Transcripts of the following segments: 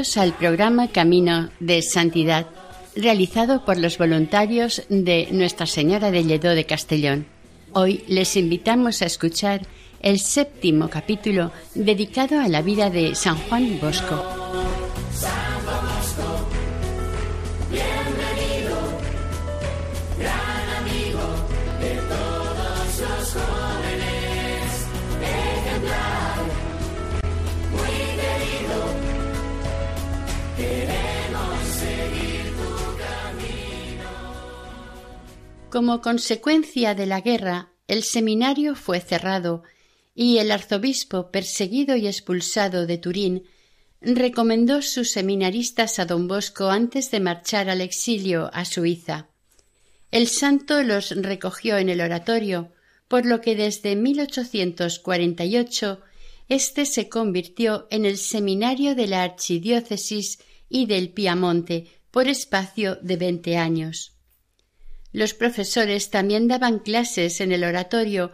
Al programa Camino de Santidad, realizado por los voluntarios de Nuestra Señora de Lledó de Castellón. Hoy les invitamos a escuchar el séptimo capítulo dedicado a la vida de San Juan Bosco. Como consecuencia de la guerra, el seminario fue cerrado y el arzobispo, perseguido y expulsado de Turín, recomendó sus seminaristas a don Bosco antes de marchar al exilio a Suiza. El santo los recogió en el oratorio, por lo que desde 1848 éste se convirtió en el seminario de la archidiócesis y del Piamonte por espacio de veinte años. Los profesores también daban clases en el oratorio,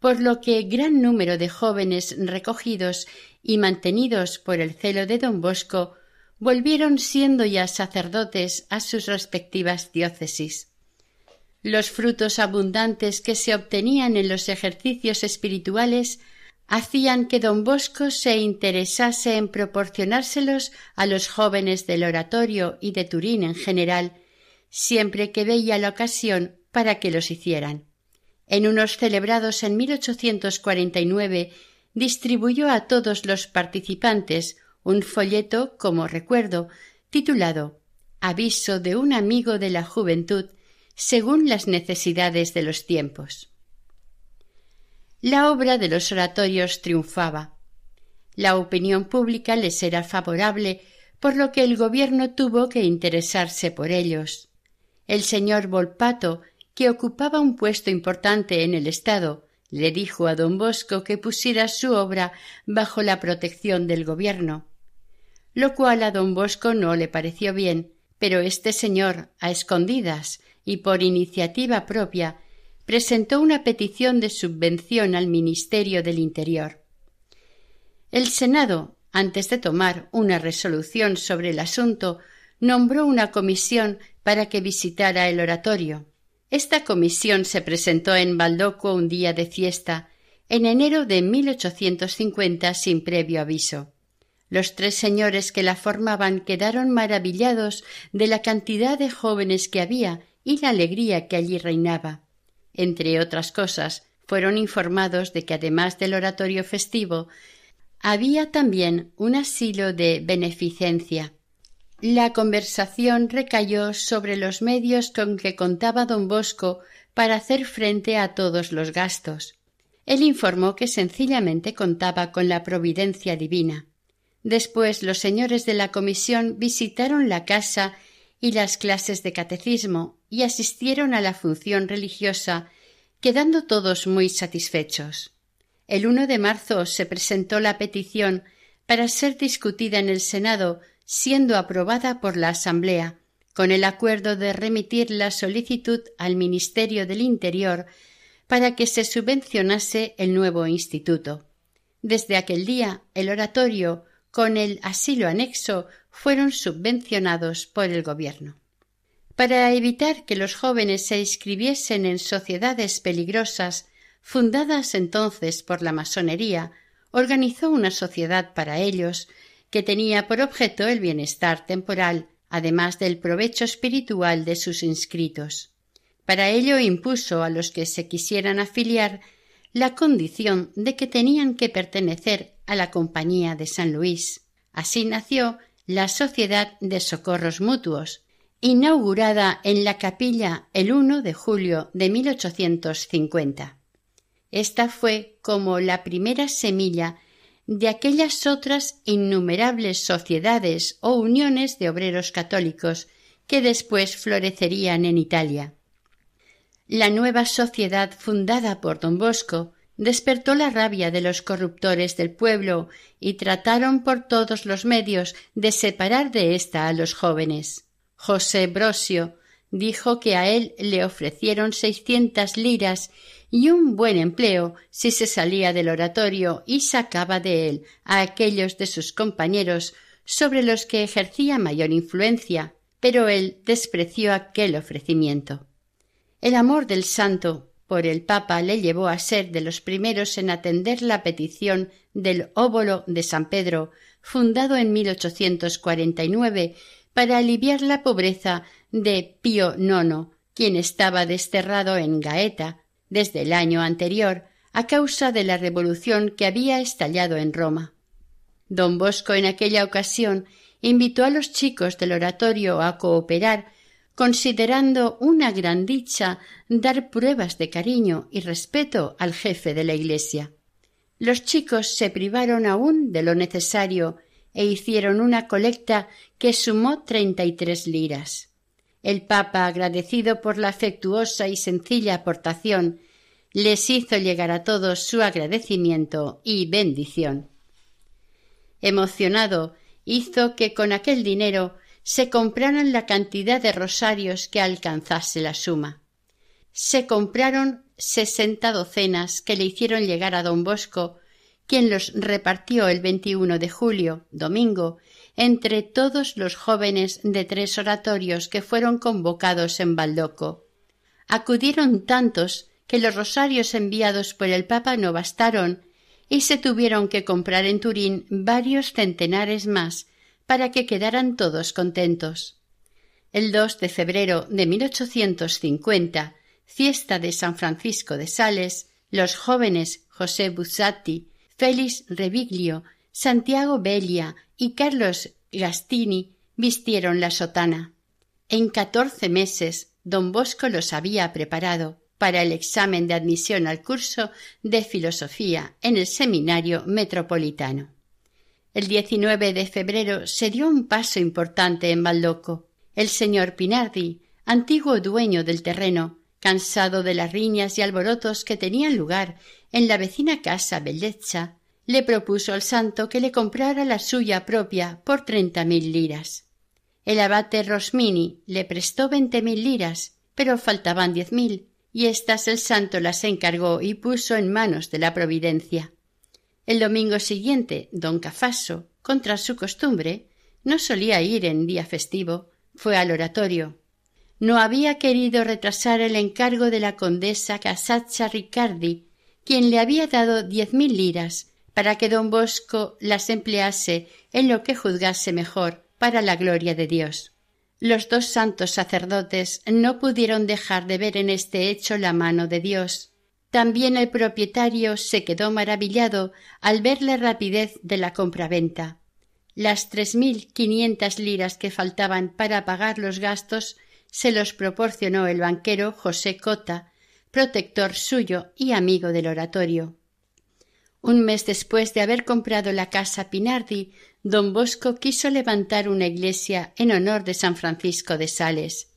por lo que gran número de jóvenes recogidos y mantenidos por el celo de don Bosco volvieron siendo ya sacerdotes a sus respectivas diócesis. Los frutos abundantes que se obtenían en los ejercicios espirituales hacían que don Bosco se interesase en proporcionárselos a los jóvenes del oratorio y de Turín en general, siempre que veía la ocasión para que los hicieran. En unos celebrados en 1849 distribuyó a todos los participantes un folleto como recuerdo titulado Aviso de un amigo de la juventud según las necesidades de los tiempos. La obra de los oratorios triunfaba. La opinión pública les era favorable, por lo que el gobierno tuvo que interesarse por ellos. El señor Volpato, que ocupaba un puesto importante en el Estado, le dijo a don Bosco que pusiera su obra bajo la protección del gobierno, lo cual a don Bosco no le pareció bien, pero este señor, a escondidas y por iniciativa propia, presentó una petición de subvención al Ministerio del Interior. El Senado, antes de tomar una resolución sobre el asunto, nombró una comisión para que visitara el oratorio. Esta comisión se presentó en Baldoco un día de fiesta, en enero de 1850 sin previo aviso. Los tres señores que la formaban quedaron maravillados de la cantidad de jóvenes que había y la alegría que allí reinaba. Entre otras cosas, fueron informados de que además del oratorio festivo, había también un asilo de beneficencia, la conversación recayó sobre los medios con que contaba don Bosco para hacer frente a todos los gastos. Él informó que sencillamente contaba con la providencia divina. Después los señores de la comisión visitaron la casa y las clases de catecismo y asistieron a la función religiosa, quedando todos muy satisfechos. El 1 de marzo se presentó la petición para ser discutida en el Senado siendo aprobada por la Asamblea, con el acuerdo de remitir la solicitud al Ministerio del Interior para que se subvencionase el nuevo instituto. Desde aquel día el oratorio con el asilo anexo fueron subvencionados por el gobierno. Para evitar que los jóvenes se inscribiesen en sociedades peligrosas fundadas entonces por la masonería, organizó una sociedad para ellos que tenía por objeto el bienestar temporal, además del provecho espiritual de sus inscritos. Para ello impuso a los que se quisieran afiliar la condición de que tenían que pertenecer a la Compañía de San Luis. Así nació la Sociedad de Socorros Mutuos, inaugurada en la capilla el 1 de julio de 1850. Esta fue como la primera semilla de aquellas otras innumerables sociedades o uniones de obreros católicos que después florecerían en Italia. La nueva sociedad fundada por don Bosco despertó la rabia de los corruptores del pueblo y trataron por todos los medios de separar de ésta a los jóvenes. José Brosio dijo que a él le ofrecieron seiscientas liras y un buen empleo si se salía del oratorio y sacaba de él a aquellos de sus compañeros sobre los que ejercía mayor influencia, pero él despreció aquel ofrecimiento. El amor del santo por el Papa le llevó a ser de los primeros en atender la petición del óbolo de San Pedro, fundado en 1849 para aliviar la pobreza de Pío IX, quien estaba desterrado en Gaeta, desde el año anterior a causa de la revolución que había estallado en Roma. Don Bosco en aquella ocasión invitó a los chicos del oratorio a cooperar, considerando una gran dicha dar pruebas de cariño y respeto al jefe de la Iglesia. Los chicos se privaron aún de lo necesario e hicieron una colecta que sumó treinta y tres liras. El Papa, agradecido por la afectuosa y sencilla aportación, les hizo llegar a todos su agradecimiento y bendición. Emocionado, hizo que con aquel dinero se compraran la cantidad de rosarios que alcanzase la suma. Se compraron sesenta docenas que le hicieron llegar a don Bosco, quien los repartió el 21 de julio, domingo, entre todos los jóvenes de tres oratorios que fueron convocados en Baldoco. Acudieron tantos que los rosarios enviados por el Papa no bastaron y se tuvieron que comprar en Turín varios centenares más para que quedaran todos contentos. El 2 de febrero de 1850, fiesta de San Francisco de Sales, los jóvenes José Bussati, Félix Reviglio, Santiago Belia y Carlos Gastini vistieron la sotana. En catorce meses don Bosco los había preparado para el examen de admisión al curso de filosofía en el seminario metropolitano. El 19 de febrero se dio un paso importante en Baldoco. El señor Pinardi, antiguo dueño del terreno, cansado de las riñas y alborotos que tenían lugar en la vecina casa Bellezza, le propuso al santo que le comprara la suya propia por treinta mil liras. El abate Rosmini le prestó veinte mil liras, pero faltaban diez mil, y éstas el santo las encargó y puso en manos de la providencia. El domingo siguiente, don Cafaso, contra su costumbre, no solía ir en día festivo, fue al oratorio. No había querido retrasar el encargo de la condesa Casaccia Riccardi, quien le había dado diez mil liras para que don Bosco las emplease en lo que juzgase mejor para la gloria de Dios. Los dos santos sacerdotes no pudieron dejar de ver en este hecho la mano de Dios. También el propietario se quedó maravillado al ver la rapidez de la compraventa. Las tres mil quinientas liras que faltaban para pagar los gastos se los proporcionó el banquero José Cota, protector suyo y amigo del oratorio. Un mes después de haber comprado la casa Pinardi, don Bosco quiso levantar una iglesia en honor de San Francisco de Sales.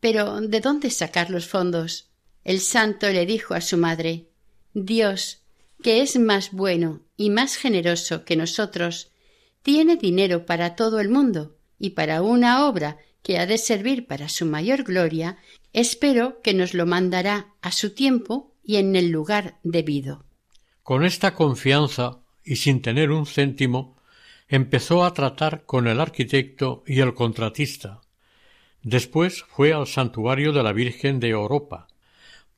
Pero ¿de dónde sacar los fondos? El santo le dijo a su madre Dios, que es más bueno y más generoso que nosotros, tiene dinero para todo el mundo y para una obra que ha de servir para su mayor gloria, espero que nos lo mandará a su tiempo y en el lugar debido. Con esta confianza y sin tener un céntimo, empezó a tratar con el arquitecto y el contratista. Después fue al santuario de la Virgen de Europa,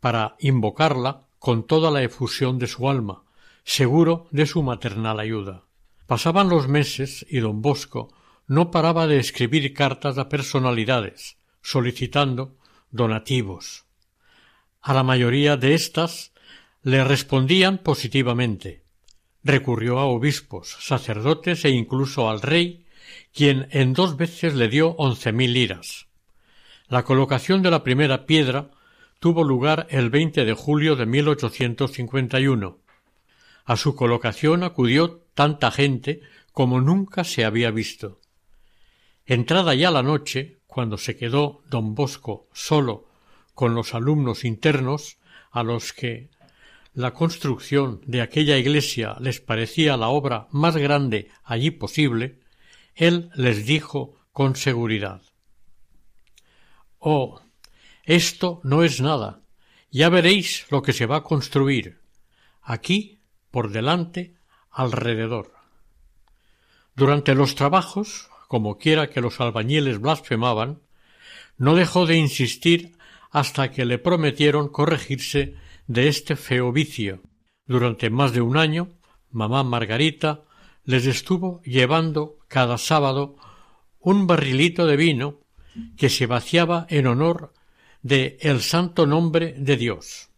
para invocarla con toda la efusión de su alma, seguro de su maternal ayuda. Pasaban los meses y don Bosco no paraba de escribir cartas a personalidades, solicitando donativos. A la mayoría de éstas le respondían positivamente. Recurrió a obispos, sacerdotes e incluso al rey quien en dos veces le dio once mil liras. La colocación de la primera piedra tuvo lugar el 20 de julio de 1851. A su colocación acudió tanta gente como nunca se había visto. Entrada ya la noche, cuando se quedó don Bosco solo con los alumnos internos, a los que la construcción de aquella iglesia les parecía la obra más grande allí posible, él les dijo con seguridad Oh, esto no es nada. Ya veréis lo que se va a construir. Aquí, por delante, alrededor. Durante los trabajos, como quiera que los albañiles blasfemaban, no dejó de insistir hasta que le prometieron corregirse de este feo vicio. Durante más de un año, mamá Margarita les estuvo llevando cada sábado un barrilito de vino que se vaciaba en honor de el santo nombre de Dios.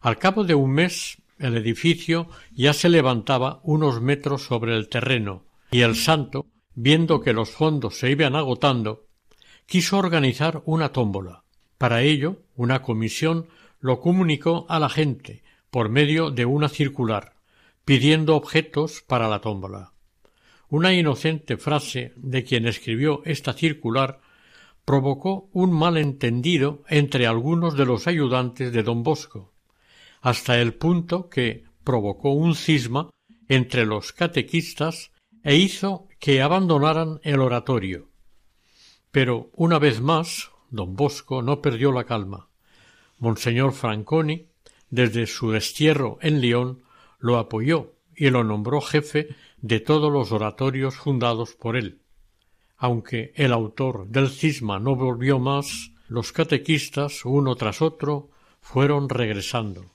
Al cabo de un mes el edificio ya se levantaba unos metros sobre el terreno, y el santo, viendo que los fondos se iban agotando, quiso organizar una tómbola. Para ello, una comisión lo comunicó a la gente por medio de una circular, pidiendo objetos para la tómbola. Una inocente frase de quien escribió esta circular provocó un malentendido entre algunos de los ayudantes de don Bosco, hasta el punto que provocó un cisma entre los catequistas e hizo que abandonaran el oratorio. Pero una vez más don Bosco no perdió la calma. Monseñor Franconi, desde su destierro en León, lo apoyó y lo nombró jefe de todos los oratorios fundados por él. Aunque el autor del cisma no volvió más, los catequistas, uno tras otro, fueron regresando.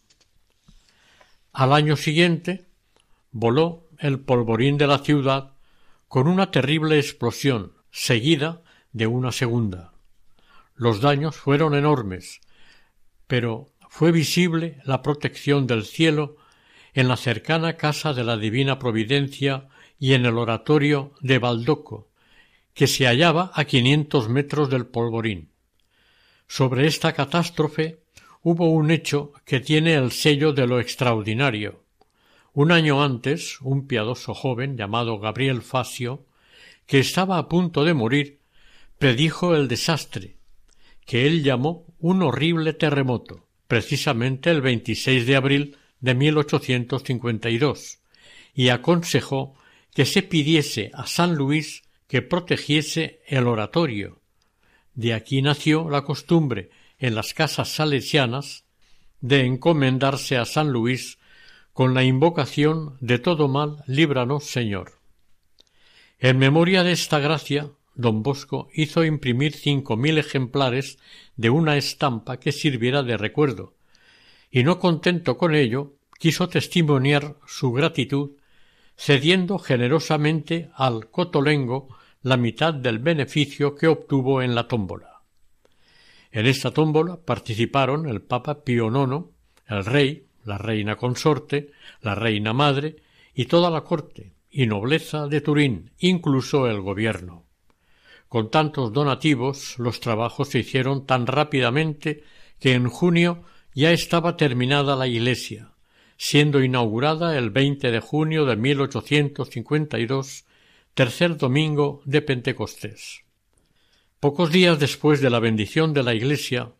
Al año siguiente voló el polvorín de la ciudad con una terrible explosión, seguida de una segunda. Los daños fueron enormes, pero fue visible la protección del cielo en la cercana casa de la Divina Providencia y en el oratorio de Baldoco, que se hallaba a quinientos metros del polvorín. Sobre esta catástrofe hubo un hecho que tiene el sello de lo extraordinario. Un año antes, un piadoso joven llamado Gabriel Fasio, que estaba a punto de morir, predijo el desastre, que él llamó un horrible terremoto, precisamente el 26 de abril de 1852, y aconsejó que se pidiese a San Luis que protegiese el oratorio. De aquí nació la costumbre en las casas salesianas de encomendarse a San Luis con la invocación de todo mal líbranos Señor. En memoria de esta gracia, don Bosco hizo imprimir cinco mil ejemplares de una estampa que sirviera de recuerdo, y no contento con ello, quiso testimoniar su gratitud cediendo generosamente al cotolengo la mitad del beneficio que obtuvo en la tómbola. En esta tómbola participaron el Papa Pío IX, el rey, la reina consorte, la reina madre y toda la corte y nobleza de Turín, incluso el gobierno. Con tantos donativos los trabajos se hicieron tan rápidamente que en junio ya estaba terminada la iglesia, siendo inaugurada el 20 de junio de 1852 tercer domingo de Pentecostés. Pocos días después de la bendición de la Iglesia,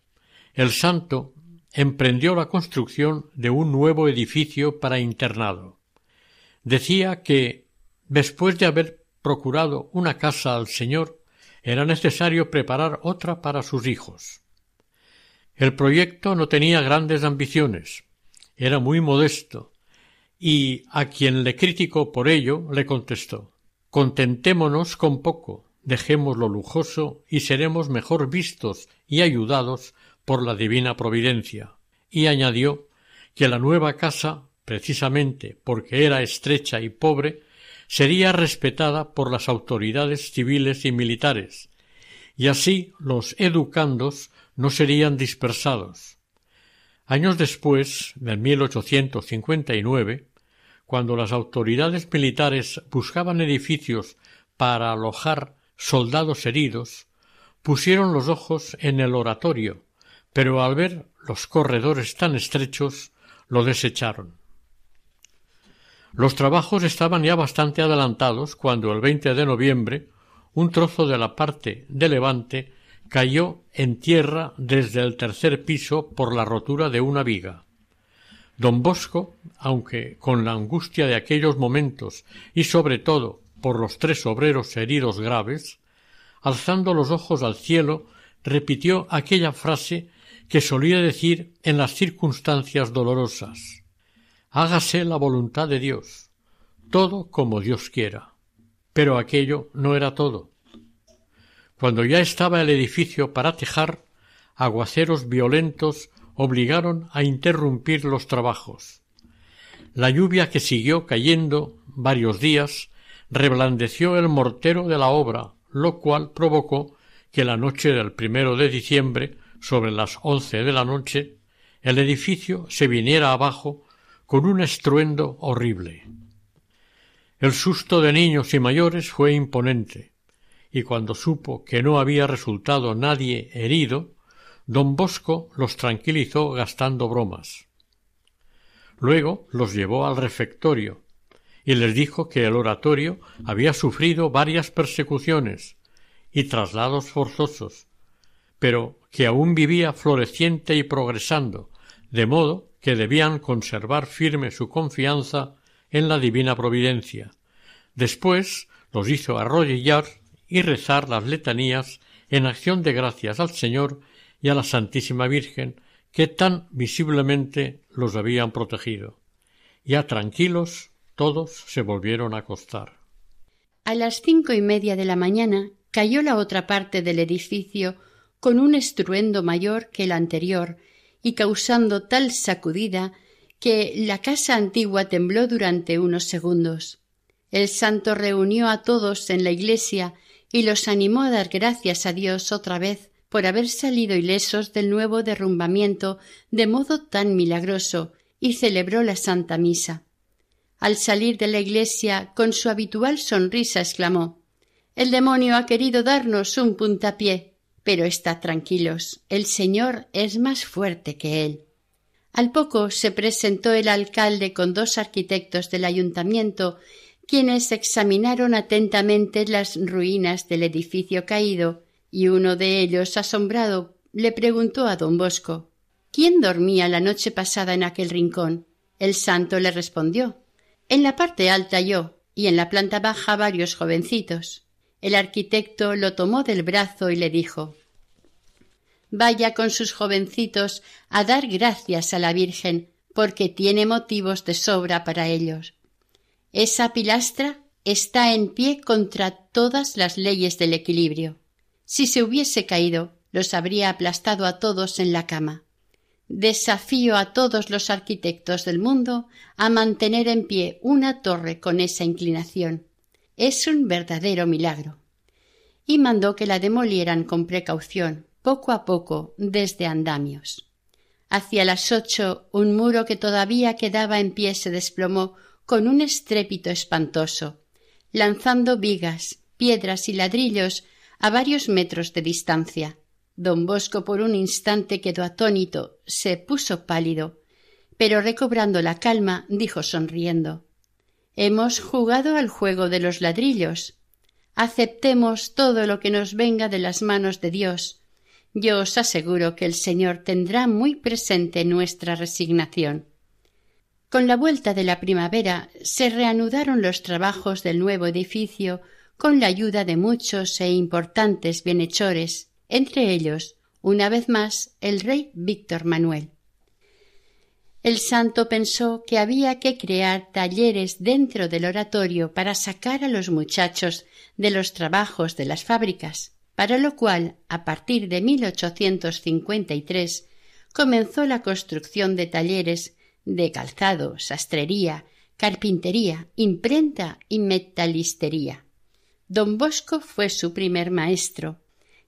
el santo emprendió la construcción de un nuevo edificio para internado. Decía que, después de haber procurado una casa al Señor, era necesario preparar otra para sus hijos. El proyecto no tenía grandes ambiciones, era muy modesto, y a quien le criticó por ello le contestó Contentémonos con poco, dejemos lo lujoso y seremos mejor vistos y ayudados por la divina providencia. Y añadió que la nueva casa, precisamente porque era estrecha y pobre, sería respetada por las autoridades civiles y militares, y así los educandos no serían dispersados. Años después, en 1859, cuando las autoridades militares buscaban edificios para alojar soldados heridos, pusieron los ojos en el oratorio, pero al ver los corredores tan estrechos lo desecharon. Los trabajos estaban ya bastante adelantados cuando el 20 de noviembre un trozo de la parte de levante cayó en tierra desde el tercer piso por la rotura de una viga. Don Bosco, aunque con la angustia de aquellos momentos y sobre todo por los tres obreros heridos graves, alzando los ojos al cielo, repitió aquella frase que solía decir en las circunstancias dolorosas Hágase la voluntad de Dios, todo como Dios quiera. Pero aquello no era todo. Cuando ya estaba el edificio para tejar, aguaceros violentos obligaron a interrumpir los trabajos. La lluvia que siguió cayendo varios días reblandeció el mortero de la obra, lo cual provocó que la noche del primero de diciembre, sobre las once de la noche, el edificio se viniera abajo con un estruendo horrible. El susto de niños y mayores fue imponente, y cuando supo que no había resultado nadie herido, don Bosco los tranquilizó gastando bromas. Luego los llevó al refectorio y les dijo que el oratorio había sufrido varias persecuciones y traslados forzosos, pero que aún vivía floreciente y progresando, de modo que debían conservar firme su confianza en la divina providencia. Después los hizo arrodillar y rezar las letanías en acción de gracias al Señor y a la Santísima Virgen que tan visiblemente los habían protegido. Ya tranquilos, todos se volvieron a acostar. A las cinco y media de la mañana cayó la otra parte del edificio con un estruendo mayor que el anterior y causando tal sacudida que la casa antigua tembló durante unos segundos. El santo reunió a todos en la iglesia y los animó a dar gracias a Dios otra vez por haber salido ilesos del nuevo derrumbamiento de modo tan milagroso y celebró la Santa Misa. Al salir de la iglesia con su habitual sonrisa exclamó El demonio ha querido darnos un puntapié. Pero estad tranquilos, el Señor es más fuerte que él. Al poco se presentó el alcalde con dos arquitectos del ayuntamiento, quienes examinaron atentamente las ruinas del edificio caído, y uno de ellos, asombrado, le preguntó a don Bosco ¿Quién dormía la noche pasada en aquel rincón? El santo le respondió En la parte alta yo, y en la planta baja varios jovencitos. El arquitecto lo tomó del brazo y le dijo Vaya con sus jovencitos a dar gracias a la Virgen, porque tiene motivos de sobra para ellos. Esa pilastra está en pie contra todas las leyes del equilibrio. Si se hubiese caído, los habría aplastado a todos en la cama. Desafío a todos los arquitectos del mundo a mantener en pie una torre con esa inclinación. Es un verdadero milagro. Y mandó que la demolieran con precaución, poco a poco, desde andamios. Hacia las ocho un muro que todavía quedaba en pie se desplomó con un estrépito espantoso, lanzando vigas, piedras y ladrillos a varios metros de distancia. Don Bosco por un instante quedó atónito, se puso pálido, pero recobrando la calma, dijo sonriendo Hemos jugado al juego de los ladrillos. Aceptemos todo lo que nos venga de las manos de Dios. Yo os aseguro que el Señor tendrá muy presente nuestra resignación. Con la vuelta de la primavera se reanudaron los trabajos del nuevo edificio con la ayuda de muchos e importantes bienhechores, entre ellos, una vez más, el rey Víctor Manuel. El santo pensó que había que crear talleres dentro del oratorio para sacar a los muchachos de los trabajos de las fábricas, para lo cual, a partir de 1853, comenzó la construcción de talleres de calzado, sastrería, carpintería, imprenta y metalistería. Don Bosco fue su primer maestro.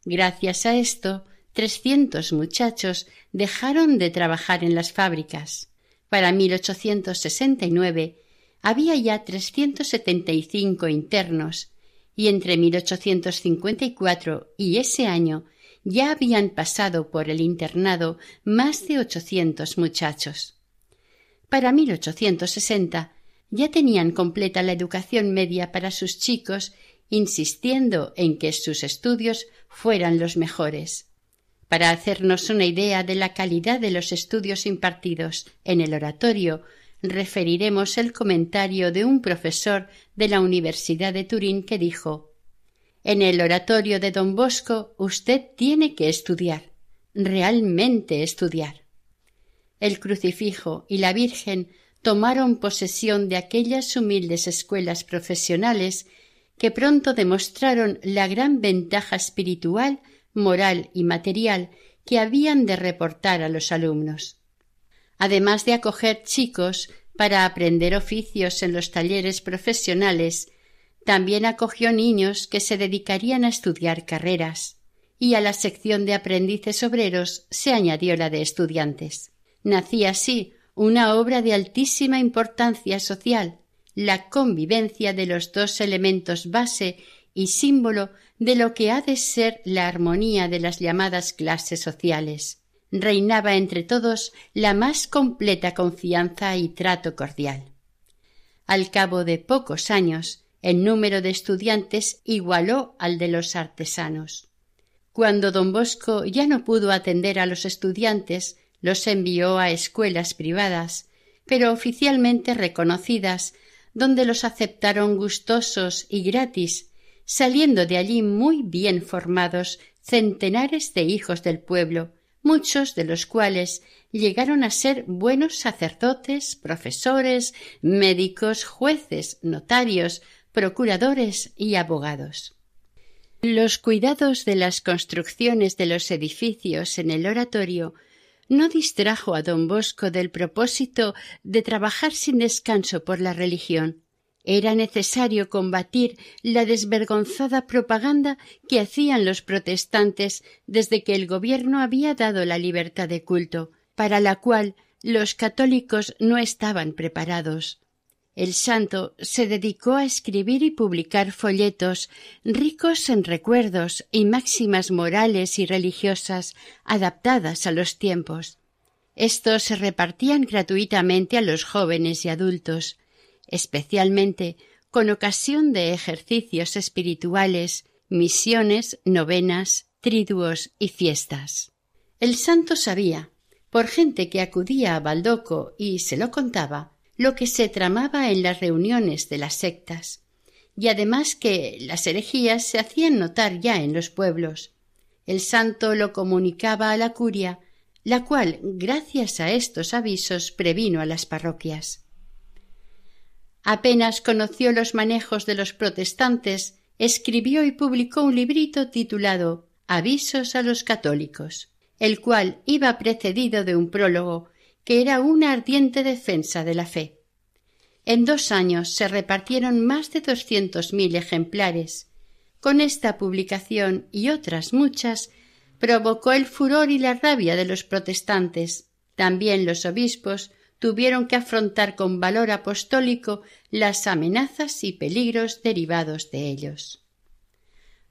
Gracias a esto, trescientos muchachos dejaron de trabajar en las fábricas. Para 1869 había ya trescientos setenta y cinco internos y entre 1854 y ese año ya habían pasado por el internado más de ochocientos muchachos. Para 1860 ya tenían completa la educación media para sus chicos, insistiendo en que sus estudios fueran los mejores. Para hacernos una idea de la calidad de los estudios impartidos en el oratorio, referiremos el comentario de un profesor de la Universidad de Turín que dijo En el oratorio de don Bosco usted tiene que estudiar, realmente estudiar. El crucifijo y la Virgen tomaron posesión de aquellas humildes escuelas profesionales que pronto demostraron la gran ventaja espiritual, moral y material que habían de reportar a los alumnos además de acoger chicos para aprender oficios en los talleres profesionales, también acogió niños que se dedicarían a estudiar carreras, y a la sección de aprendices obreros se añadió la de estudiantes. Nacía así una obra de altísima importancia social, la convivencia de los dos elementos base y símbolo de lo que ha de ser la armonía de las llamadas clases sociales reinaba entre todos la más completa confianza y trato cordial. Al cabo de pocos años, el número de estudiantes igualó al de los artesanos. Cuando don Bosco ya no pudo atender a los estudiantes, los envió a escuelas privadas, pero oficialmente reconocidas, donde los aceptaron gustosos y gratis, saliendo de allí muy bien formados centenares de hijos del pueblo, muchos de los cuales llegaron a ser buenos sacerdotes, profesores, médicos, jueces, notarios, procuradores y abogados. Los cuidados de las construcciones de los edificios en el oratorio no distrajo a don Bosco del propósito de trabajar sin descanso por la religión, era necesario combatir la desvergonzada propaganda que hacían los protestantes desde que el gobierno había dado la libertad de culto, para la cual los católicos no estaban preparados. El santo se dedicó a escribir y publicar folletos ricos en recuerdos y máximas morales y religiosas adaptadas a los tiempos. Estos se repartían gratuitamente a los jóvenes y adultos especialmente con ocasión de ejercicios espirituales, misiones, novenas, triduos y fiestas. El santo sabía, por gente que acudía a Baldoco y se lo contaba, lo que se tramaba en las reuniones de las sectas, y además que las herejías se hacían notar ya en los pueblos. El santo lo comunicaba a la curia, la cual, gracias a estos avisos, previno a las parroquias. Apenas conoció los manejos de los protestantes, escribió y publicó un librito titulado Avisos a los católicos, el cual iba precedido de un prólogo que era una ardiente defensa de la fe. En dos años se repartieron más de doscientos mil ejemplares. Con esta publicación y otras muchas provocó el furor y la rabia de los protestantes. También los obispos tuvieron que afrontar con valor apostólico las amenazas y peligros derivados de ellos.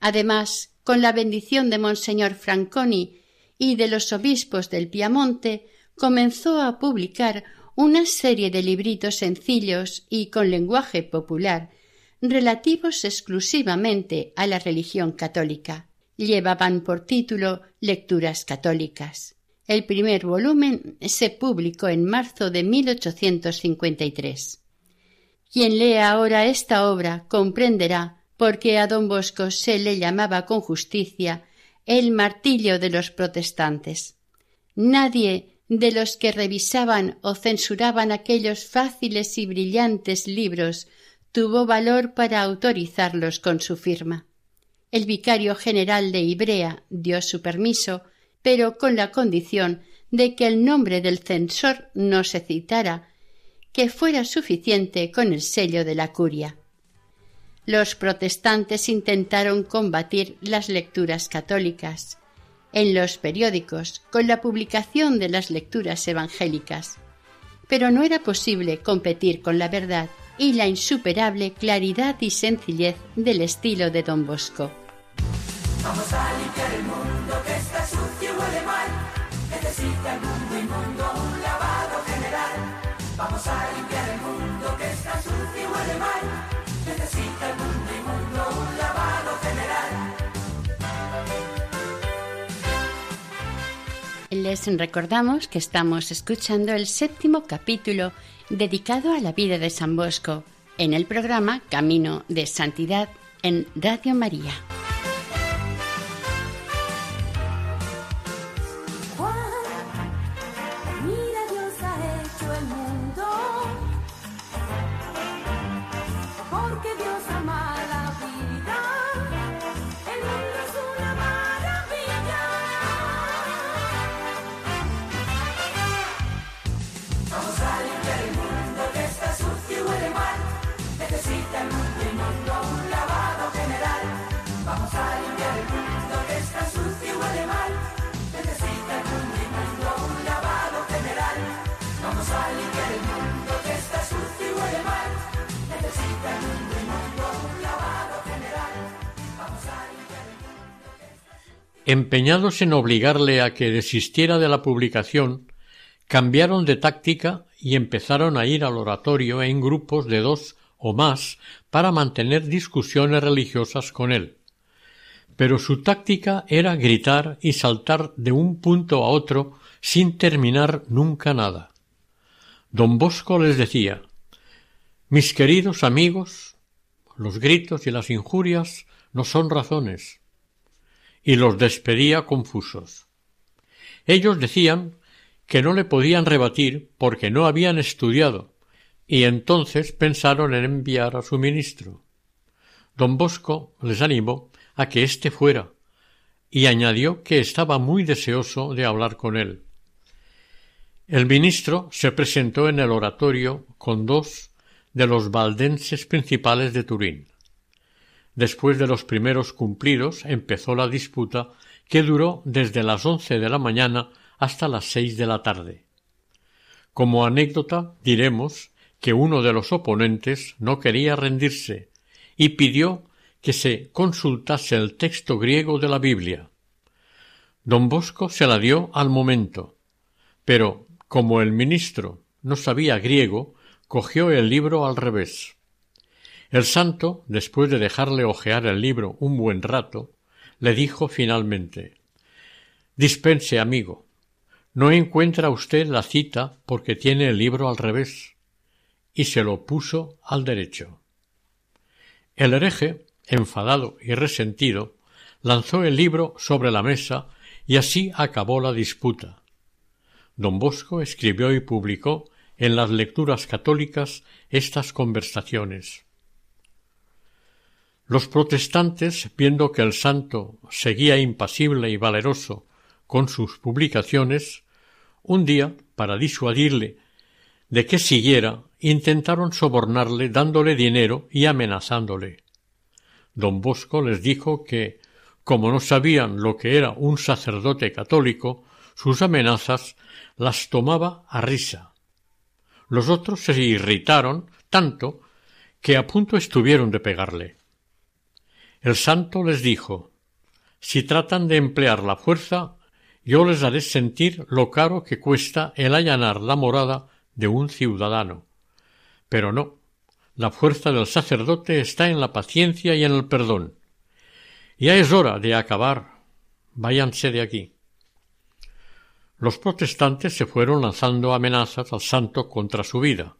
Además, con la bendición de Monseñor Franconi y de los obispos del Piamonte, comenzó a publicar una serie de libritos sencillos y con lenguaje popular, relativos exclusivamente a la religión católica. Llevaban por título Lecturas católicas. El primer volumen se publicó en marzo de 1853. Quien lea ahora esta obra comprenderá por qué a don Bosco se le llamaba con justicia el martillo de los protestantes. Nadie de los que revisaban o censuraban aquellos fáciles y brillantes libros tuvo valor para autorizarlos con su firma. El vicario general de Ibrea dio su permiso pero con la condición de que el nombre del censor no se citara, que fuera suficiente con el sello de la curia. Los protestantes intentaron combatir las lecturas católicas en los periódicos con la publicación de las lecturas evangélicas, pero no era posible competir con la verdad y la insuperable claridad y sencillez del estilo de Don Bosco. Les recordamos que estamos escuchando el séptimo capítulo dedicado a la vida de San Bosco en el programa Camino de Santidad en Radio María. Empeñados en obligarle a que desistiera de la publicación, cambiaron de táctica y empezaron a ir al oratorio en grupos de dos o más para mantener discusiones religiosas con él. Pero su táctica era gritar y saltar de un punto a otro sin terminar nunca nada. Don Bosco les decía Mis queridos amigos, los gritos y las injurias no son razones y los despedía confusos. Ellos decían que no le podían rebatir porque no habían estudiado, y entonces pensaron en enviar a su ministro. Don Bosco les animó a que éste fuera, y añadió que estaba muy deseoso de hablar con él. El ministro se presentó en el oratorio con dos de los valdenses principales de Turín. Después de los primeros cumplidos empezó la disputa que duró desde las once de la mañana hasta las seis de la tarde. Como anécdota diremos que uno de los oponentes no quería rendirse y pidió que se consultase el texto griego de la Biblia. Don Bosco se la dio al momento, pero como el ministro no sabía griego, cogió el libro al revés. El santo, después de dejarle hojear el libro un buen rato, le dijo finalmente Dispense, amigo. No encuentra usted la cita porque tiene el libro al revés. Y se lo puso al derecho. El hereje, enfadado y resentido, lanzó el libro sobre la mesa y así acabó la disputa. Don Bosco escribió y publicó en las lecturas católicas estas conversaciones. Los protestantes, viendo que el santo seguía impasible y valeroso con sus publicaciones, un día, para disuadirle de que siguiera, intentaron sobornarle dándole dinero y amenazándole. Don Bosco les dijo que, como no sabían lo que era un sacerdote católico, sus amenazas las tomaba a risa. Los otros se irritaron tanto que a punto estuvieron de pegarle. El santo les dijo Si tratan de emplear la fuerza, yo les haré sentir lo caro que cuesta el allanar la morada de un ciudadano. Pero no, la fuerza del sacerdote está en la paciencia y en el perdón. Ya es hora de acabar. Váyanse de aquí. Los protestantes se fueron lanzando amenazas al santo contra su vida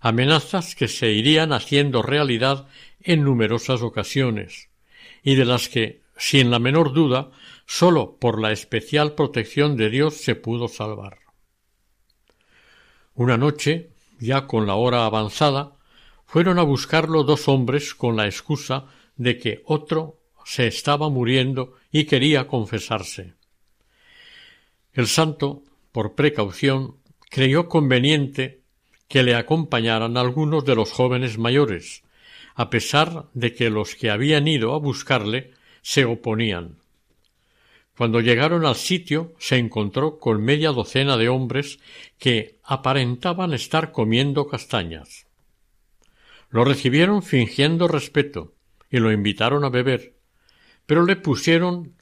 amenazas que se irían haciendo realidad en numerosas ocasiones, y de las que, sin la menor duda, sólo por la especial protección de Dios se pudo salvar. Una noche, ya con la hora avanzada, fueron a buscarlo dos hombres con la excusa de que otro se estaba muriendo y quería confesarse. El santo, por precaución, creyó conveniente que le acompañaran algunos de los jóvenes mayores, a pesar de que los que habían ido a buscarle se oponían. Cuando llegaron al sitio se encontró con media docena de hombres que aparentaban estar comiendo castañas. Lo recibieron fingiendo respeto y lo invitaron a beber, pero le pusieron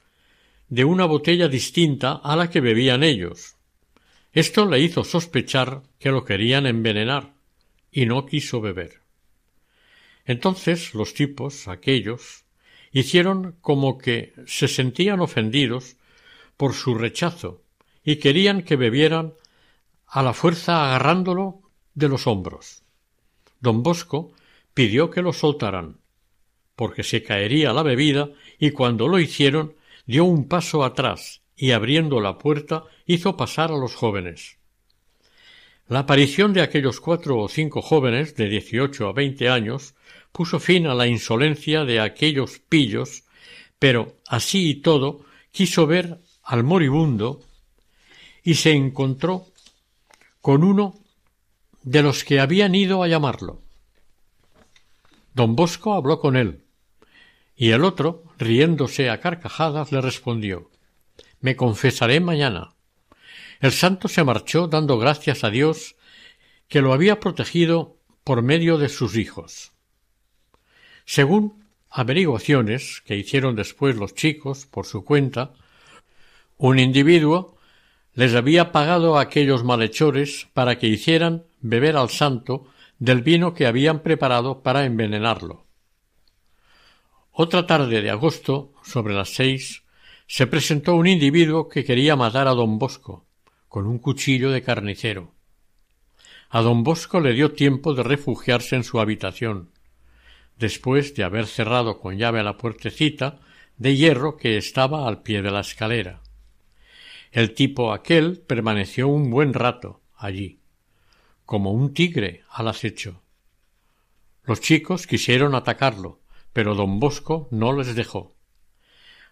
de una botella distinta a la que bebían ellos. Esto le hizo sospechar que lo querían envenenar y no quiso beber. Entonces los tipos, aquellos, hicieron como que se sentían ofendidos por su rechazo y querían que bebieran a la fuerza agarrándolo de los hombros. Don Bosco pidió que lo soltaran, porque se caería la bebida, y cuando lo hicieron dio un paso atrás y abriendo la puerta hizo pasar a los jóvenes. La aparición de aquellos cuatro o cinco jóvenes de dieciocho a veinte años puso fin a la insolencia de aquellos pillos, pero así y todo quiso ver al moribundo y se encontró con uno de los que habían ido a llamarlo. Don Bosco habló con él, y el otro, riéndose a carcajadas, le respondió Me confesaré mañana. El santo se marchó dando gracias a Dios que lo había protegido por medio de sus hijos. Según averiguaciones que hicieron después los chicos por su cuenta, un individuo les había pagado a aquellos malhechores para que hicieran beber al santo del vino que habían preparado para envenenarlo. Otra tarde de agosto, sobre las seis, se presentó un individuo que quería matar a don Bosco con un cuchillo de carnicero. A don Bosco le dio tiempo de refugiarse en su habitación, después de haber cerrado con llave la puertecita de hierro que estaba al pie de la escalera. El tipo aquel permaneció un buen rato allí, como un tigre al acecho. Los chicos quisieron atacarlo, pero don Bosco no les dejó.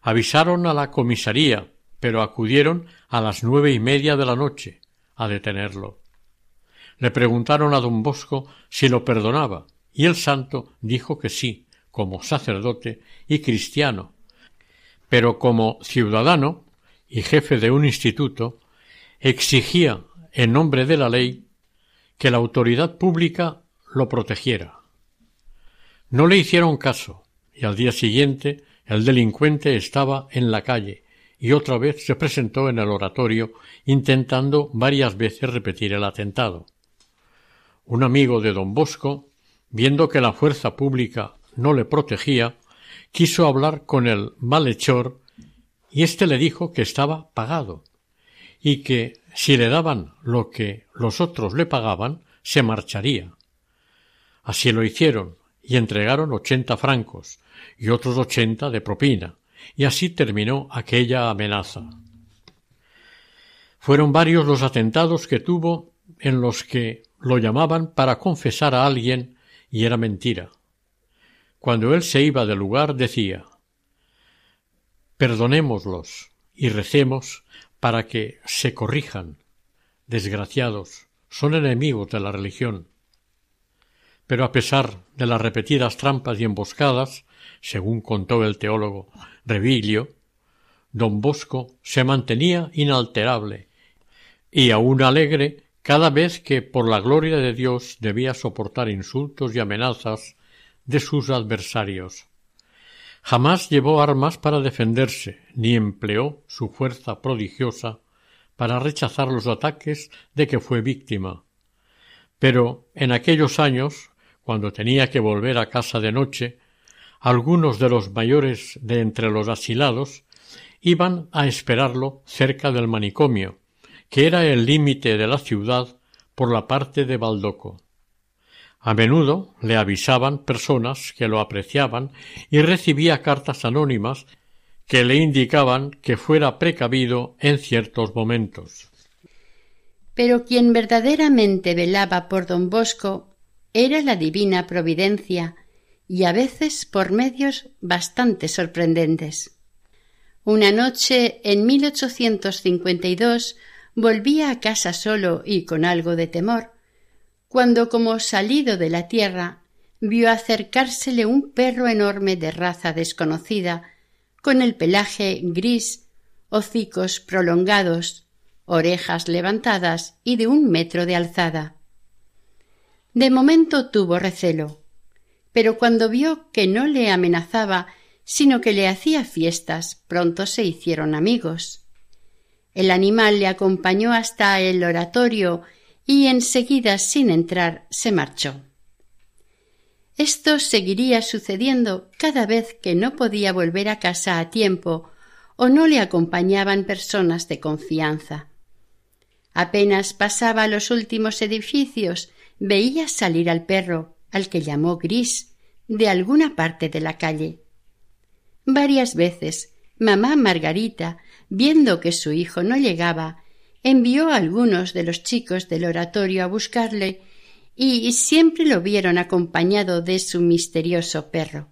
Avisaron a la comisaría, pero acudieron a las nueve y media de la noche a detenerlo. Le preguntaron a don Bosco si lo perdonaba, y el santo dijo que sí, como sacerdote y cristiano, pero como ciudadano y jefe de un instituto, exigía, en nombre de la ley, que la autoridad pública lo protegiera. No le hicieron caso, y al día siguiente el delincuente estaba en la calle y otra vez se presentó en el oratorio intentando varias veces repetir el atentado. Un amigo de don Bosco viendo que la fuerza pública no le protegía, quiso hablar con el malhechor y éste le dijo que estaba pagado y que si le daban lo que los otros le pagaban, se marcharía. Así lo hicieron y entregaron ochenta francos y otros ochenta de propina, y así terminó aquella amenaza. Fueron varios los atentados que tuvo en los que lo llamaban para confesar a alguien y era mentira. Cuando él se iba del lugar decía Perdonémoslos y recemos para que se corrijan. Desgraciados, son enemigos de la religión. Pero a pesar de las repetidas trampas y emboscadas, según contó el teólogo Revilio, don Bosco se mantenía inalterable y aún alegre cada vez que por la gloria de Dios debía soportar insultos y amenazas de sus adversarios. Jamás llevó armas para defenderse, ni empleó su fuerza prodigiosa para rechazar los ataques de que fue víctima. Pero en aquellos años, cuando tenía que volver a casa de noche, algunos de los mayores de entre los asilados iban a esperarlo cerca del manicomio, que era el límite de la ciudad por la parte de Baldoco. A menudo le avisaban personas que lo apreciaban y recibía cartas anónimas que le indicaban que fuera precavido en ciertos momentos. Pero quien verdaderamente velaba por don Bosco era la divina providencia, y a veces por medios bastante sorprendentes. Una noche en 1852 volvía a casa solo y con algo de temor, cuando como salido de la tierra vio acercársele un perro enorme de raza desconocida, con el pelaje gris, hocicos prolongados, orejas levantadas y de un metro de alzada. De momento tuvo recelo, pero cuando vio que no le amenazaba, sino que le hacía fiestas, pronto se hicieron amigos. El animal le acompañó hasta el oratorio y enseguida, sin entrar, se marchó. Esto seguiría sucediendo cada vez que no podía volver a casa a tiempo o no le acompañaban personas de confianza. Apenas pasaba los últimos edificios, veía salir al perro, al que llamó Gris, de alguna parte de la calle. Varias veces mamá Margarita, viendo que su hijo no llegaba, envió a algunos de los chicos del oratorio a buscarle y siempre lo vieron acompañado de su misterioso perro.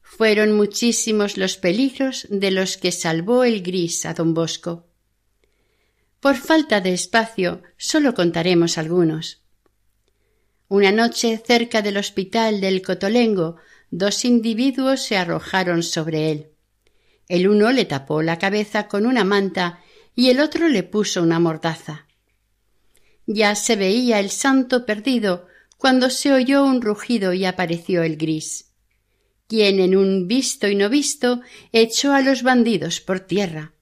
Fueron muchísimos los peligros de los que salvó el gris a don Bosco. Por falta de espacio solo contaremos algunos. Una noche cerca del hospital del Cotolengo, dos individuos se arrojaron sobre él. El uno le tapó la cabeza con una manta y el otro le puso una mordaza. Ya se veía el santo perdido cuando se oyó un rugido y apareció el gris, quien en un visto y no visto echó a los bandidos por tierra.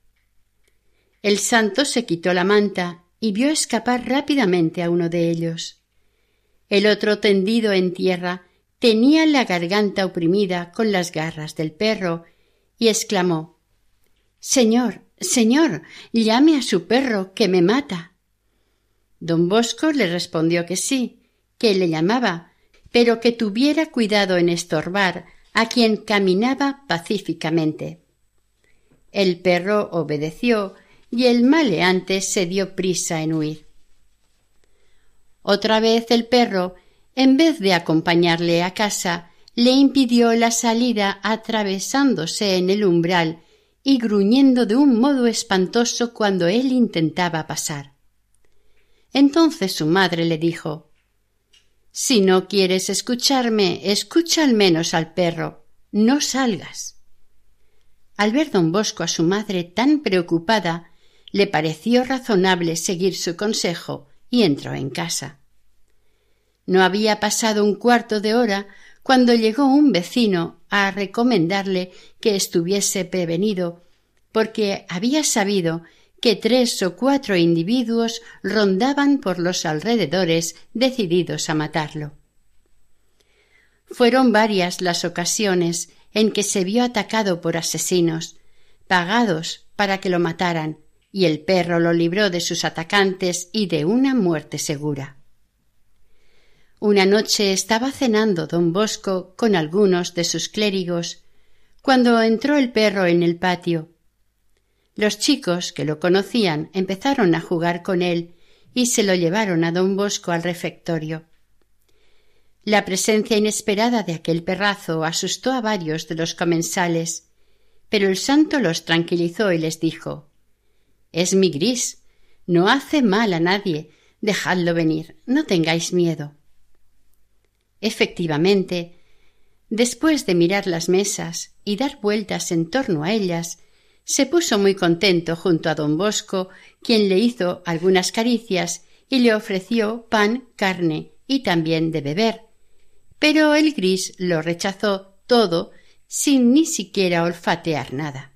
El santo se quitó la manta y vio escapar rápidamente a uno de ellos. El otro tendido en tierra tenía la garganta oprimida con las garras del perro y exclamó Señor, señor, llame a su perro que me mata. Don Bosco le respondió que sí, que le llamaba, pero que tuviera cuidado en estorbar a quien caminaba pacíficamente. El perro obedeció y el maleante se dio prisa en huir. Otra vez el perro, en vez de acompañarle a casa, le impidió la salida atravesándose en el umbral y gruñendo de un modo espantoso cuando él intentaba pasar. Entonces su madre le dijo Si no quieres escucharme, escucha al menos al perro. No salgas. Al ver don Bosco a su madre tan preocupada, le pareció razonable seguir su consejo y entró en casa. No había pasado un cuarto de hora cuando llegó un vecino a recomendarle que estuviese prevenido, porque había sabido que tres o cuatro individuos rondaban por los alrededores decididos a matarlo. Fueron varias las ocasiones en que se vio atacado por asesinos, pagados para que lo mataran, y el perro lo libró de sus atacantes y de una muerte segura. Una noche estaba cenando don Bosco con algunos de sus clérigos, cuando entró el perro en el patio los chicos que lo conocían empezaron a jugar con él y se lo llevaron a don Bosco al refectorio. La presencia inesperada de aquel perrazo asustó a varios de los comensales, pero el santo los tranquilizó y les dijo Es mi gris. No hace mal a nadie. Dejadlo venir. No tengáis miedo. Efectivamente, después de mirar las mesas y dar vueltas en torno a ellas, se puso muy contento junto a don Bosco, quien le hizo algunas caricias y le ofreció pan, carne y también de beber. Pero el gris lo rechazó todo sin ni siquiera olfatear nada.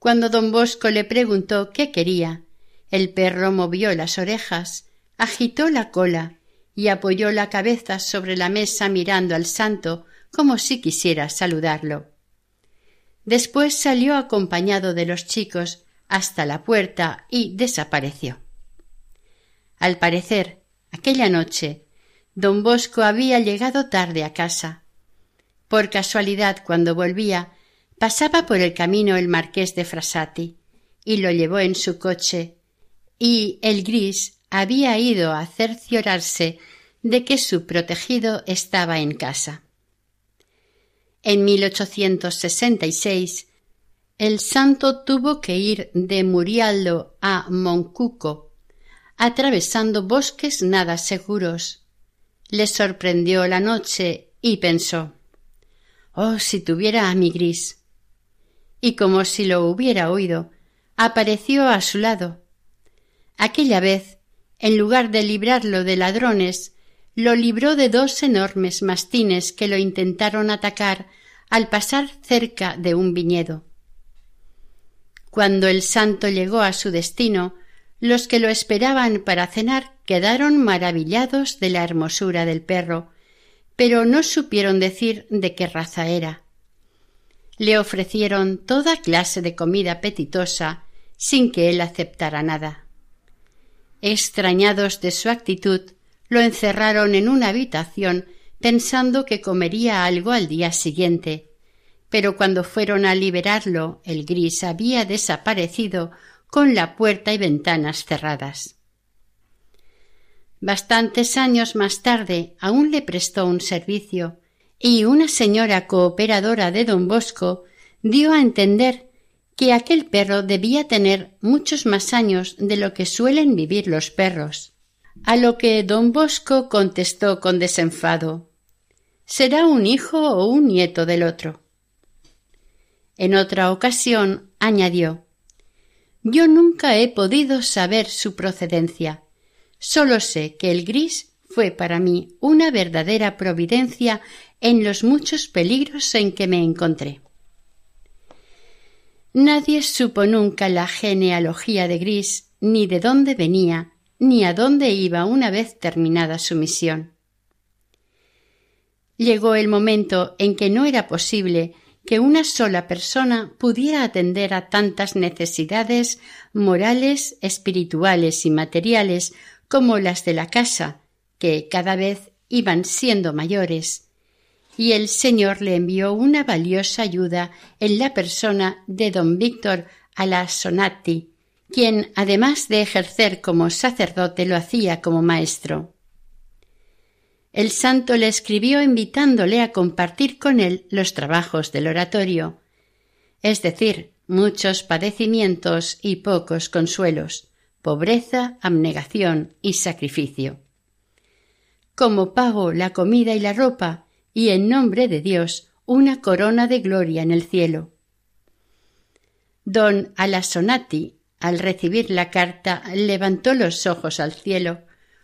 Cuando don Bosco le preguntó qué quería, el perro movió las orejas, agitó la cola y apoyó la cabeza sobre la mesa mirando al santo como si quisiera saludarlo. Después salió acompañado de los chicos hasta la puerta y desapareció. Al parecer, aquella noche, don Bosco había llegado tarde a casa. Por casualidad, cuando volvía, pasaba por el camino el marqués de Frasati y lo llevó en su coche, y el gris había ido a cerciorarse de que su protegido estaba en casa. En 1866 el santo tuvo que ir de Murialdo a Moncuco, atravesando bosques nada seguros. Le sorprendió la noche y pensó Oh, si tuviera a mi gris. Y como si lo hubiera oído, apareció a su lado. Aquella vez, en lugar de librarlo de ladrones, lo libró de dos enormes mastines que lo intentaron atacar al pasar cerca de un viñedo. Cuando el santo llegó a su destino, los que lo esperaban para cenar quedaron maravillados de la hermosura del perro, pero no supieron decir de qué raza era. Le ofrecieron toda clase de comida apetitosa sin que él aceptara nada. Extrañados de su actitud, lo encerraron en una habitación pensando que comería algo al día siguiente, pero cuando fueron a liberarlo el gris había desaparecido con la puerta y ventanas cerradas. Bastantes años más tarde aún le prestó un servicio y una señora cooperadora de don Bosco dio a entender que aquel perro debía tener muchos más años de lo que suelen vivir los perros. A lo que don Bosco contestó con desenfado Será un hijo o un nieto del otro. En otra ocasión añadió Yo nunca he podido saber su procedencia. Solo sé que el gris fue para mí una verdadera providencia en los muchos peligros en que me encontré. Nadie supo nunca la genealogía de Gris, ni de dónde venía, ni a dónde iba una vez terminada su misión. Llegó el momento en que no era posible que una sola persona pudiera atender a tantas necesidades morales, espirituales y materiales como las de la casa, que cada vez iban siendo mayores, y el Señor le envió una valiosa ayuda en la persona de don Víctor Alasonati, quien, además de ejercer como sacerdote, lo hacía como maestro. El santo le escribió invitándole a compartir con él los trabajos del oratorio, es decir, muchos padecimientos y pocos consuelos, pobreza, abnegación y sacrificio. Como pago la comida y la ropa, y en nombre de Dios una corona de gloria en el cielo. Don Alasonati, al recibir la carta, levantó los ojos al cielo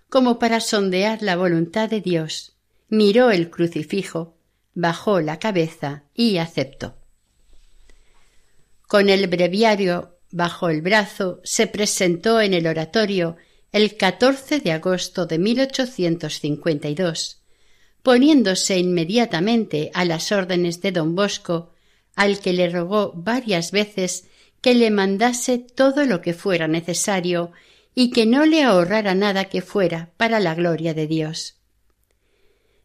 como para sondear la voluntad de Dios, miró el crucifijo, bajó la cabeza y aceptó. Con el breviario bajo el brazo se presentó en el oratorio el 14 de agosto de 1852, poniéndose inmediatamente a las órdenes de don Bosco, al que le rogó varias veces que le mandase todo lo que fuera necesario y que no le ahorrara nada que fuera para la gloria de Dios.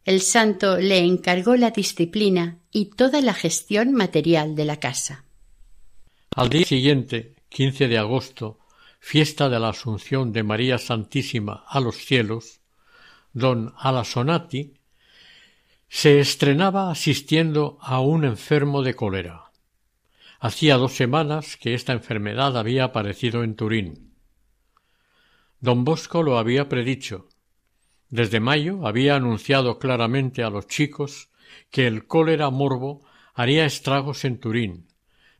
El santo le encargó la disciplina y toda la gestión material de la casa. Al día siguiente, 15 de agosto, fiesta de la Asunción de María Santísima a los cielos, don Alasonati se estrenaba asistiendo a un enfermo de cólera. Hacía dos semanas que esta enfermedad había aparecido en Turín. Don Bosco lo había predicho. Desde mayo había anunciado claramente a los chicos que el cólera morbo haría estragos en Turín,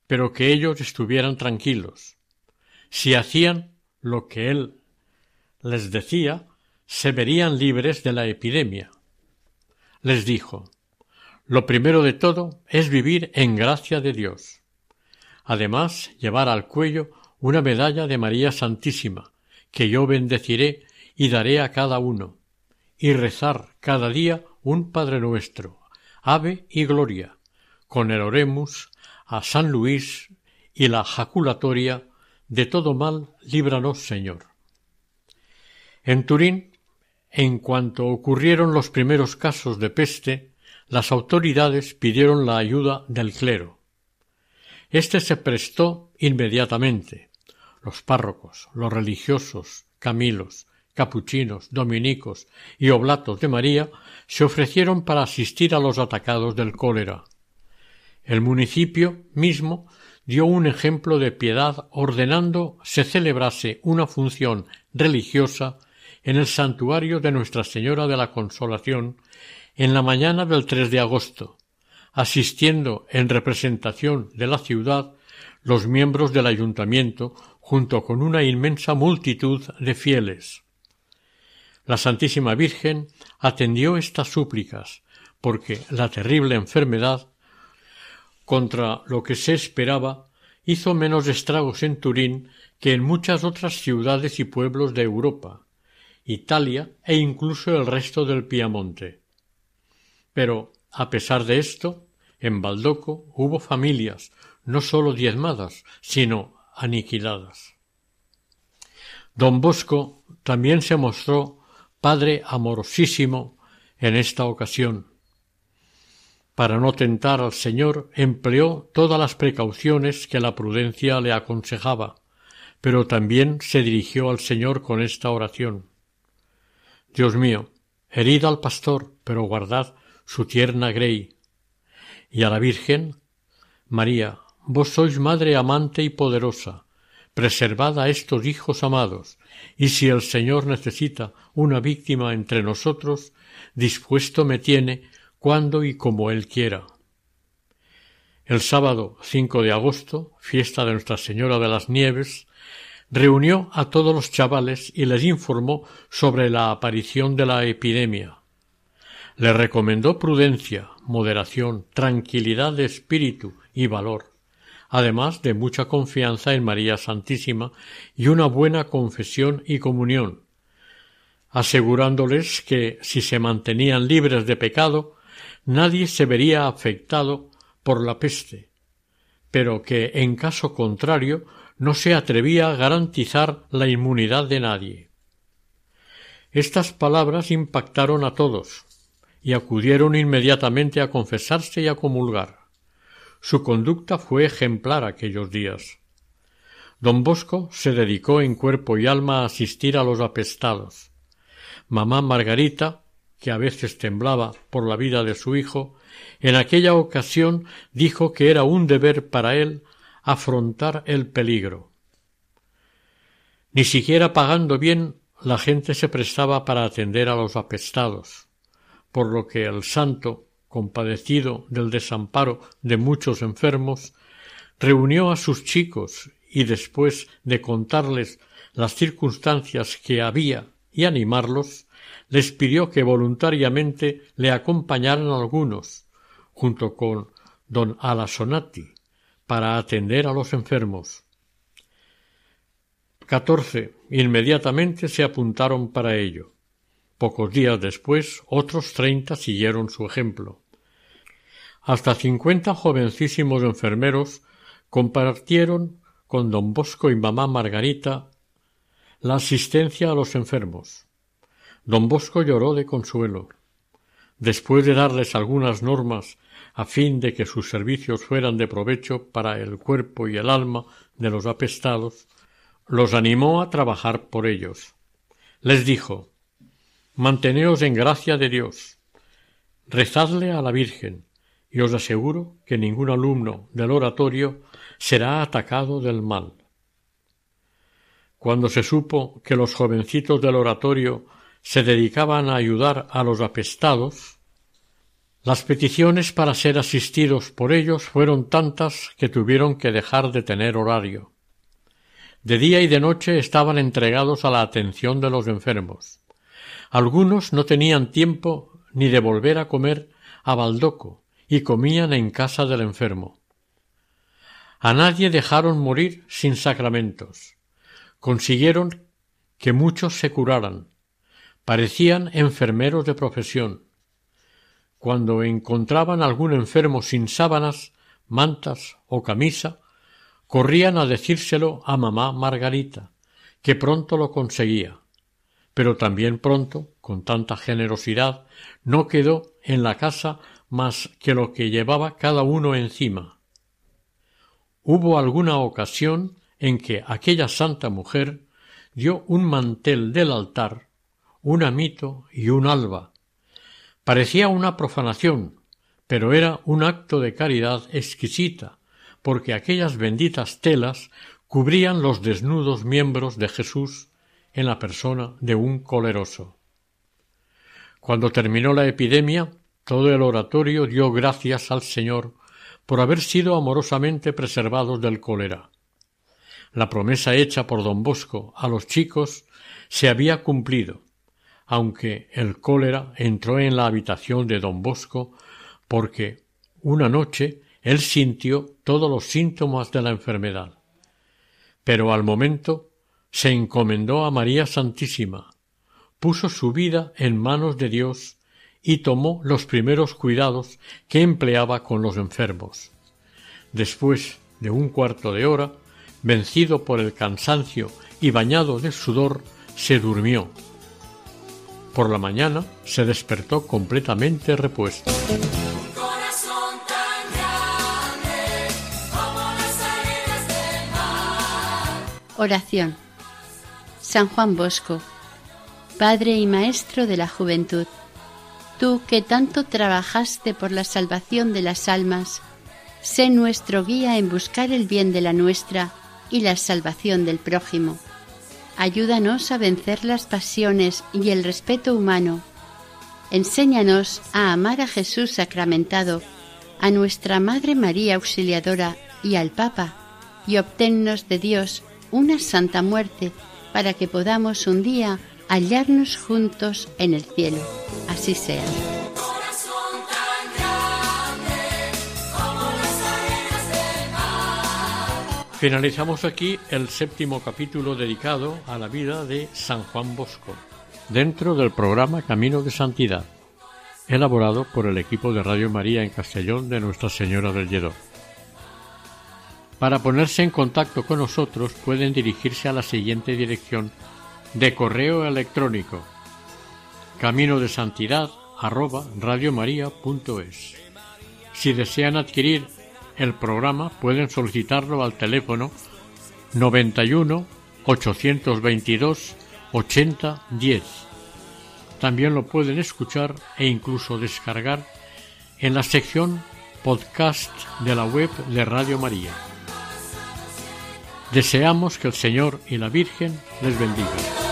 pero que ellos estuvieran tranquilos. Si hacían lo que él les decía, se verían libres de la epidemia. Les dijo Lo primero de todo es vivir en gracia de Dios. Además, llevar al cuello una medalla de María Santísima, que yo bendeciré y daré a cada uno, y rezar cada día un Padre nuestro, Ave y Gloria, con el Oremus, a San Luis y la jaculatoria, de todo mal líbranos Señor. En Turín, en cuanto ocurrieron los primeros casos de peste, las autoridades pidieron la ayuda del clero. Este se prestó inmediatamente, los párrocos, los religiosos, camilos, capuchinos, dominicos y oblatos de María se ofrecieron para asistir a los atacados del cólera. El municipio mismo dio un ejemplo de piedad ordenando se celebrase una función religiosa en el santuario de Nuestra Señora de la Consolación en la mañana del 3 de agosto, asistiendo en representación de la ciudad los miembros del ayuntamiento junto con una inmensa multitud de fieles. La Santísima Virgen atendió estas súplicas, porque la terrible enfermedad, contra lo que se esperaba, hizo menos estragos en Turín que en muchas otras ciudades y pueblos de Europa, Italia e incluso el resto del Piamonte. Pero, a pesar de esto, en Baldoco hubo familias no sólo diezmadas, sino aniquiladas. Don Bosco también se mostró padre amorosísimo en esta ocasión. Para no tentar al Señor empleó todas las precauciones que la prudencia le aconsejaba, pero también se dirigió al Señor con esta oración. Dios mío, herid al pastor, pero guardad su tierna grey. Y a la Virgen, María, vos sois madre amante y poderosa, preservad a estos hijos amados, y si el Señor necesita una víctima entre nosotros, dispuesto me tiene cuando y como Él quiera. El sábado 5 de agosto, fiesta de Nuestra Señora de las Nieves, reunió a todos los chavales y les informó sobre la aparición de la epidemia. Les recomendó prudencia, moderación, tranquilidad de espíritu y valor además de mucha confianza en María Santísima y una buena confesión y comunión, asegurándoles que si se mantenían libres de pecado, nadie se vería afectado por la peste, pero que en caso contrario no se atrevía a garantizar la inmunidad de nadie. Estas palabras impactaron a todos, y acudieron inmediatamente a confesarse y a comulgar. Su conducta fue ejemplar aquellos días. Don Bosco se dedicó en cuerpo y alma a asistir a los apestados. Mamá Margarita, que a veces temblaba por la vida de su hijo, en aquella ocasión dijo que era un deber para él afrontar el peligro. Ni siquiera pagando bien la gente se prestaba para atender a los apestados, por lo que el santo, compadecido del desamparo de muchos enfermos, reunió a sus chicos y después de contarles las circunstancias que había y animarlos, les pidió que voluntariamente le acompañaran algunos, junto con don Alasonati, para atender a los enfermos. Catorce inmediatamente se apuntaron para ello. Pocos días después otros treinta siguieron su ejemplo. Hasta cincuenta jovencísimos enfermeros compartieron con don Bosco y mamá Margarita la asistencia a los enfermos. Don Bosco lloró de consuelo. Después de darles algunas normas a fin de que sus servicios fueran de provecho para el cuerpo y el alma de los apestados, los animó a trabajar por ellos. Les dijo Manteneos en gracia de Dios, rezadle a la Virgen, y os aseguro que ningún alumno del oratorio será atacado del mal. Cuando se supo que los jovencitos del oratorio se dedicaban a ayudar a los apestados, las peticiones para ser asistidos por ellos fueron tantas que tuvieron que dejar de tener horario. De día y de noche estaban entregados a la atención de los enfermos. Algunos no tenían tiempo ni de volver a comer a Baldoco, y comían en casa del enfermo. A nadie dejaron morir sin sacramentos. Consiguieron que muchos se curaran. Parecían enfermeros de profesión. Cuando encontraban algún enfermo sin sábanas, mantas o camisa, corrían a decírselo a mamá Margarita, que pronto lo conseguía. Pero también pronto, con tanta generosidad, no quedó en la casa más que lo que llevaba cada uno encima. Hubo alguna ocasión en que aquella santa mujer dio un mantel del altar, un amito y un alba. Parecía una profanación, pero era un acto de caridad exquisita, porque aquellas benditas telas cubrían los desnudos miembros de Jesús en la persona de un coleroso. Cuando terminó la epidemia, todo el oratorio dio gracias al Señor por haber sido amorosamente preservados del cólera. La promesa hecha por don Bosco a los chicos se había cumplido. Aunque el cólera entró en la habitación de don Bosco porque una noche él sintió todos los síntomas de la enfermedad. Pero al momento se encomendó a María Santísima, puso su vida en manos de Dios y tomó los primeros cuidados que empleaba con los enfermos. Después de un cuarto de hora, vencido por el cansancio y bañado de sudor, se durmió. Por la mañana se despertó completamente repuesto. Oración. San Juan Bosco, Padre y Maestro de la Juventud, tú que tanto trabajaste por la salvación de las almas, sé nuestro guía en buscar el bien de la nuestra y la salvación del prójimo. Ayúdanos a vencer las pasiones y el respeto humano. Enséñanos a amar a Jesús sacramentado, a nuestra Madre María Auxiliadora y al Papa, y obténnos de Dios una santa muerte para que podamos un día hallarnos juntos en el cielo. Así sea. Finalizamos aquí el séptimo capítulo dedicado a la vida de San Juan Bosco, dentro del programa Camino de Santidad, elaborado por el equipo de Radio María en Castellón de Nuestra Señora del Lledó. Para ponerse en contacto con nosotros pueden dirigirse a la siguiente dirección de correo electrónico camino de santidad arroba. Si desean adquirir el programa pueden solicitarlo al teléfono 91 822 80 10. También lo pueden escuchar e incluso descargar en la sección podcast de la web de Radio María. Deseamos que el Señor y la Virgen les bendigan.